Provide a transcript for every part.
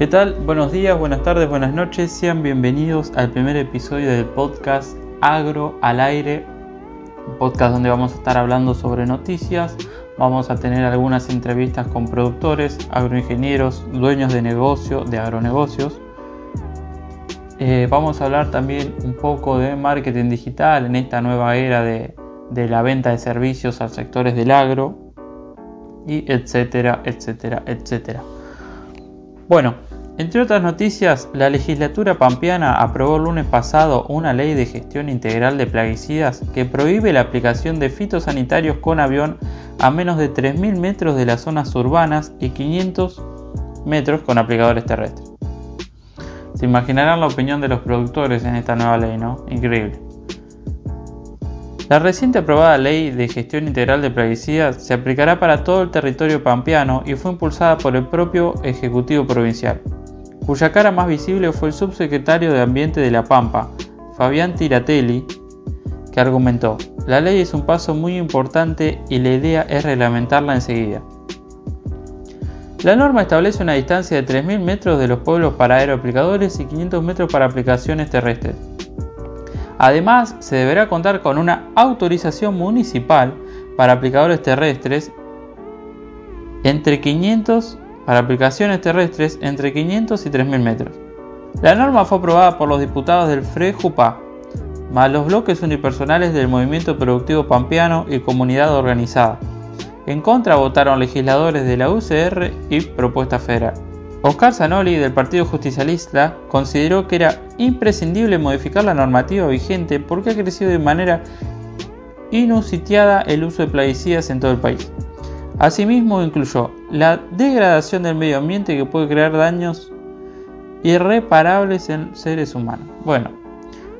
¿Qué tal? Buenos días, buenas tardes, buenas noches. Sean bienvenidos al primer episodio del podcast Agro al Aire. Un podcast donde vamos a estar hablando sobre noticias. Vamos a tener algunas entrevistas con productores, agroingenieros, dueños de negocio, de agronegocios. Eh, vamos a hablar también un poco de marketing digital en esta nueva era de, la venta de servicios a sectores del agro. Y etcétera, etcétera, etcétera. Bueno, entre otras noticias, la legislatura pampeana aprobó el lunes pasado una ley de gestión integral de plaguicidas que prohíbe la aplicación de fitosanitarios con avión a menos de 3.000 metros de las zonas urbanas y 500 metros con aplicadores terrestres. Se imaginarán la opinión de los productores en esta nueva ley, ¿no? Increíble. La reciente aprobada Ley de Gestión Integral de Plaguicidas se aplicará para todo el territorio pampeano y fue impulsada por el propio Ejecutivo Provincial, cuya cara más visible fue el subsecretario de Ambiente de La Pampa, Fabián Tiratelli, que argumentó, la ley es un paso muy importante y la idea es reglamentarla enseguida. La norma establece una distancia de 3.000 metros de los pueblos para aeroaplicadores y 500 metros para aplicaciones terrestres. Además, se deberá contar con una autorización municipal para aplicadores terrestres entre 500 para aplicaciones terrestres entre 500 y 3000 metros. La norma fue aprobada por los diputados del FRE-JUPA, más los bloques unipersonales del Movimiento Productivo Pampeano y Comunidad Organizada. En contra votaron legisladores de la UCR y Propuesta Federal. Oscar Zanoli del Partido Justicialista consideró que era imprescindible modificar la normativa vigente porque ha crecido de manera inusitiada el uso de plaguicidas en todo el país. Asimismo incluyó la degradación del medio ambiente que puede crear daños irreparables en seres humanos. Bueno,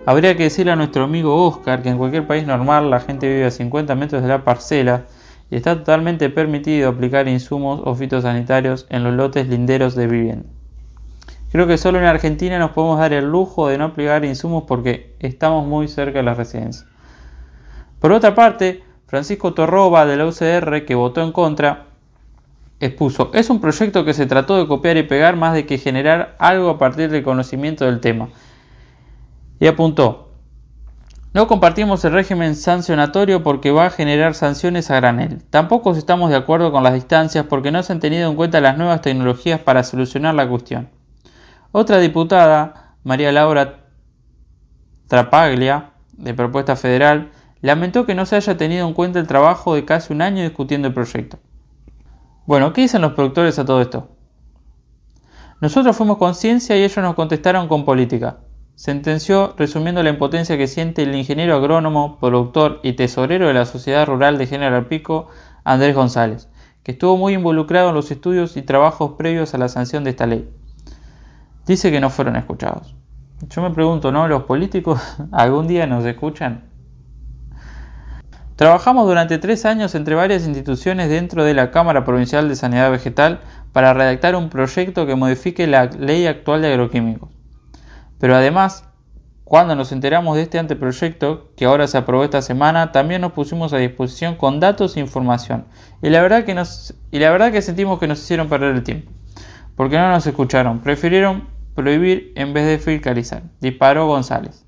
habría que decirle a nuestro amigo Oscar que en cualquier país normal la gente vive a 50 metros de la parcela y está totalmente permitido aplicar insumos o fitosanitarios en los lotes linderos de vivienda. Creo que solo en Argentina nos podemos dar el lujo de no aplicar insumos porque estamos muy cerca de las residencias. Por otra parte, Francisco Torroba de la UCR, que votó en contra, expuso, es un proyecto que se trató de copiar y pegar más de que generar algo a partir del conocimiento del tema. Y apuntó, no compartimos el régimen sancionatorio porque va a generar sanciones a granel. Tampoco estamos de acuerdo con las distancias porque no se han tenido en cuenta las nuevas tecnologías para solucionar la cuestión. Otra diputada, María Laura Trapaglia, de Propuesta Federal, lamentó que no se haya tenido en cuenta el trabajo de casi un año discutiendo el proyecto. Bueno, ¿qué dicen los productores a todo esto? Nosotros fuimos con ciencia y ellos nos contestaron con política sentenció resumiendo la impotencia que siente el ingeniero agrónomo, productor y tesorero de la Sociedad Rural de General Pico, Andrés González, que estuvo muy involucrado en los estudios y trabajos previos a la sanción de esta ley. Dice que no fueron escuchados. Yo me pregunto, ¿no? ¿Los políticos algún día nos escuchan? Trabajamos durante tres años entre varias instituciones dentro de la Cámara Provincial de Sanidad Vegetal para redactar un proyecto que modifique la ley actual de agroquímicos. Pero además, cuando nos enteramos de este anteproyecto, que ahora se aprobó esta semana, también nos pusimos a disposición con datos e información. Y la verdad que, nos, y la verdad que sentimos que nos hicieron perder el tiempo. Porque no nos escucharon, prefirieron prohibir en vez de fiscalizar, disparó González.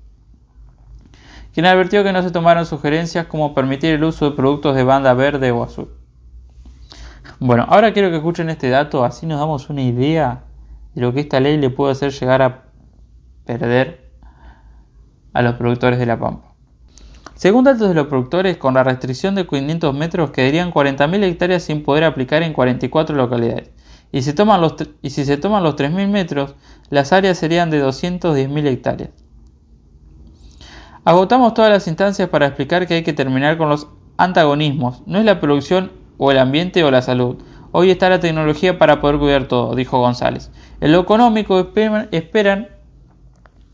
Quien advirtió que no se tomaron sugerencias como permitir el uso de productos de banda verde o azul. Bueno, ahora quiero que escuchen este dato, así nos damos una idea de lo que esta ley le puede hacer llegar a perder a los productores de la pampa. Según datos de los productores, con la restricción de 500 metros quedarían 40.000 hectáreas sin poder aplicar en 44 localidades. Y, si, toman los, y si se toman los 3.000 metros, las áreas serían de 210.000 hectáreas. Agotamos todas las instancias para explicar que hay que terminar con los antagonismos. No es la producción o el ambiente o la salud. Hoy está la tecnología para poder cuidar todo, dijo González. En lo económico esperan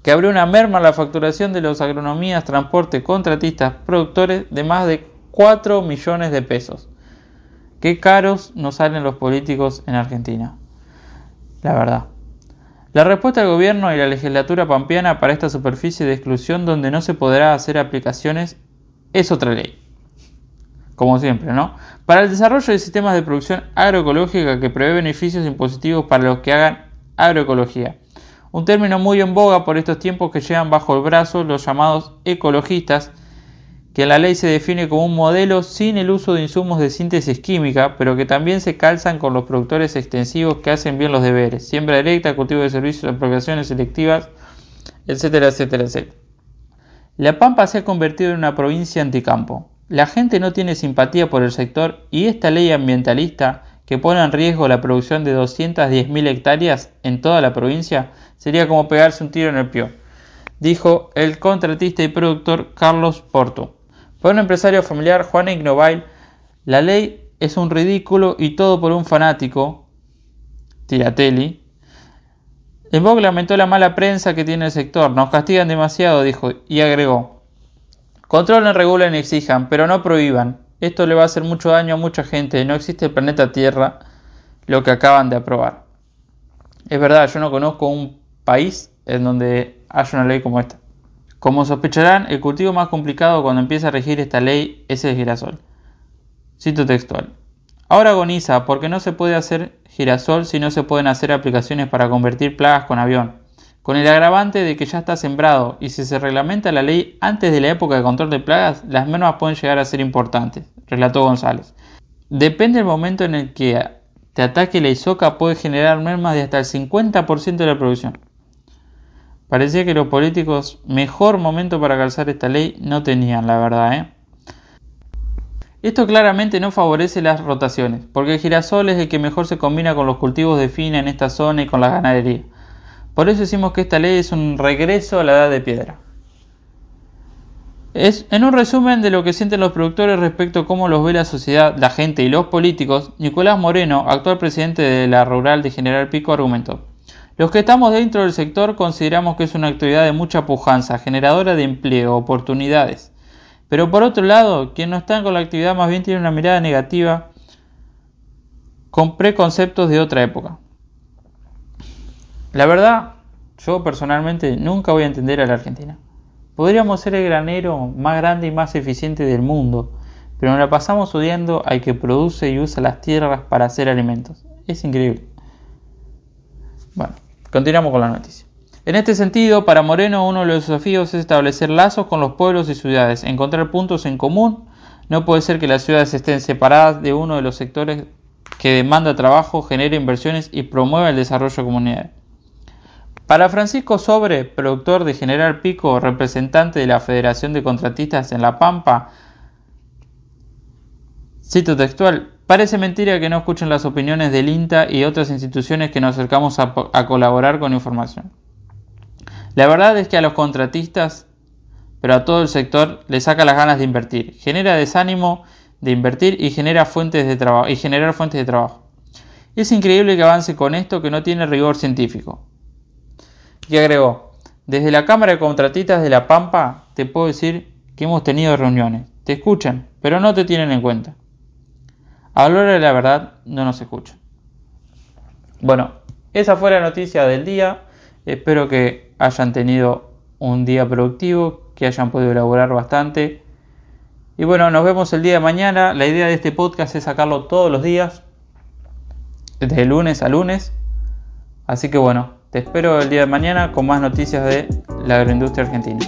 que abrió una merma en la facturación de los agronomías, transporte, contratistas, productores de más de 4 millones de pesos. Qué caros nos salen los políticos en Argentina. La verdad. La respuesta del gobierno y la legislatura pampeana para esta superficie de exclusión donde no se podrá hacer aplicaciones es otra ley. Como siempre, ¿no? Para el desarrollo de sistemas de producción agroecológica que prevé beneficios impositivos para los que hagan agroecología. Un término muy en boga por estos tiempos que llevan bajo el brazo los llamados ecologistas, que la ley se define como un modelo sin el uso de insumos de síntesis química, pero que también se calzan con los productores extensivos que hacen bien los deberes, siembra directa, cultivo de servicios, apropiaciones selectivas, etcétera, etcétera, etcétera. La Pampa se ha convertido en una provincia anticampo. La gente no tiene simpatía por el sector y esta ley ambientalista que pone en riesgo la producción de 210.000 hectáreas en toda la provincia sería como pegarse un tiro en el pie, dijo el contratista y productor Carlos Porto. Para un empresario familiar, Juan Ignobail, la ley es un ridículo y todo por un fanático, Tiratelli. En Vogue lamentó la mala prensa que tiene el sector, nos castigan demasiado, dijo, y agregó, controlen, regulen y exijan, pero no prohíban. Esto le va a hacer mucho daño a mucha gente, no existe el planeta Tierra lo que acaban de aprobar. Es verdad, yo no conozco un país en donde haya una ley como esta. Como sospecharán, el cultivo más complicado cuando empieza a regir esta ley es el girasol. Cito textual. Ahora agoniza porque no se puede hacer girasol si no se pueden hacer aplicaciones para convertir plagas con avión, con el agravante de que ya está sembrado y si se reglamenta la ley antes de la época de control de plagas, las mermas pueden llegar a ser importantes, relató González. Depende del momento en el que te ataque la isoca puede generar mermas de hasta el 50% de la producción. Parecía que los políticos mejor momento para calzar esta ley no tenían, la verdad. ¿eh? Esto claramente no favorece las rotaciones, porque el girasol es el que mejor se combina con los cultivos de fina en esta zona y con la ganadería. Por eso decimos que esta ley es un regreso a la edad de piedra. Es en un resumen de lo que sienten los productores respecto a cómo los ve la sociedad, la gente y los políticos, Nicolás Moreno, actual presidente de la Rural de General Pico, argumentó. Los que estamos dentro del sector consideramos que es una actividad de mucha pujanza, generadora de empleo, oportunidades. Pero por otro lado, quien no está con la actividad más bien tiene una mirada negativa con preconceptos de otra época. La verdad, yo personalmente nunca voy a entender a la Argentina. Podríamos ser el granero más grande y más eficiente del mundo, pero nos la pasamos odiando al que produce y usa las tierras para hacer alimentos. Es increíble. Bueno. Continuamos con la noticia. En este sentido, para Moreno uno de los desafíos es establecer lazos con los pueblos y ciudades, encontrar puntos en común. No puede ser que las ciudades estén separadas de uno de los sectores que demanda trabajo, genera inversiones y promueva el desarrollo comunitario. Para Francisco Sobre, productor de General Pico, representante de la Federación de Contratistas en La Pampa, cito textual, Parece mentira que no escuchen las opiniones del INTA y otras instituciones que nos acercamos a, colaborar con información. La verdad es que a los contratistas, pero a todo el sector, le saca las ganas de invertir, genera desánimo de invertir y, genera fuentes de trabajo, y generar fuentes de trabajo. Es increíble que avance con esto que no tiene rigor científico. Y agregó, desde la Cámara de Contratistas de La Pampa te puedo decir que hemos tenido reuniones. Te escuchan, pero no te tienen en cuenta. A de la verdad no nos escucha. Bueno, esa fue la noticia del día. Espero que hayan tenido un día productivo, que hayan podido elaborar bastante. Y bueno, nos vemos el día de mañana. La idea de este podcast es sacarlo todos los días, desde lunes a lunes. Así que bueno, te espero el día de mañana con más noticias de la agroindustria argentina.